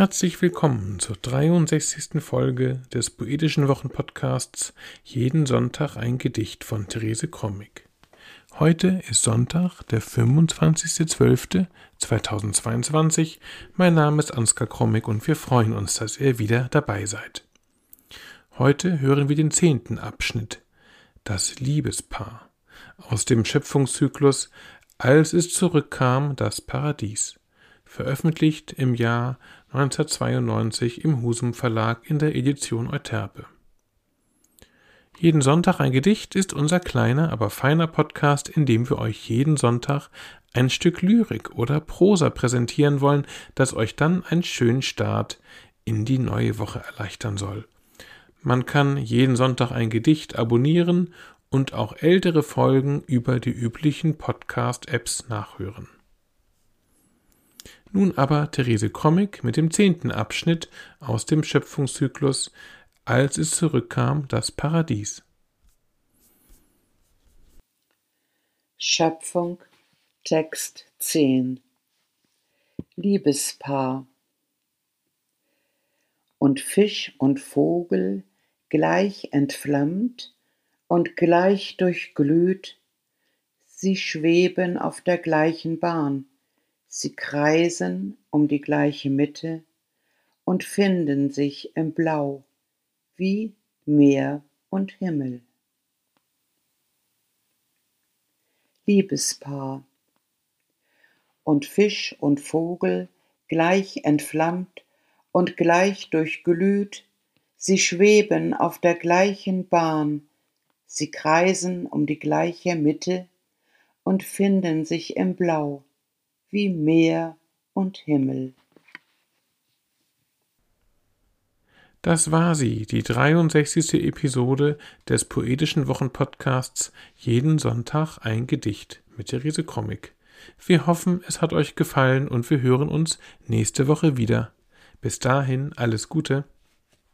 Herzlich willkommen zur 63. Folge des Poetischen Wochenpodcasts Jeden Sonntag ein Gedicht von Therese Krommig. Heute ist Sonntag, der 25.12.2022. Mein Name ist Ansgar Krommig und wir freuen uns, dass ihr wieder dabei seid. Heute hören wir den zehnten Abschnitt, das Liebespaar, aus dem Schöpfungszyklus Als es zurückkam, das Paradies veröffentlicht im Jahr 1992 im Husum Verlag in der Edition Euterpe. Jeden Sonntag ein Gedicht ist unser kleiner, aber feiner Podcast, in dem wir euch jeden Sonntag ein Stück Lyrik oder Prosa präsentieren wollen, das euch dann einen schönen Start in die neue Woche erleichtern soll. Man kann jeden Sonntag ein Gedicht abonnieren und auch ältere Folgen über die üblichen Podcast-Apps nachhören. Nun aber Therese Comic mit dem zehnten Abschnitt aus dem Schöpfungszyklus Als es zurückkam, das Paradies. Schöpfung Text 10 Liebespaar. Und Fisch und Vogel gleich entflammt und gleich durchglüht, sie schweben auf der gleichen Bahn Sie kreisen um die gleiche Mitte und finden sich im Blau wie Meer und Himmel. Liebespaar und Fisch und Vogel gleich entflammt und gleich durchglüht, sie schweben auf der gleichen Bahn, sie kreisen um die gleiche Mitte und finden sich im Blau wie Meer und Himmel. Das war sie, die 63. Episode des Poetischen Wochenpodcasts Jeden Sonntag ein Gedicht mit Therese Comic. Wir hoffen, es hat euch gefallen und wir hören uns nächste Woche wieder. Bis dahin alles Gute.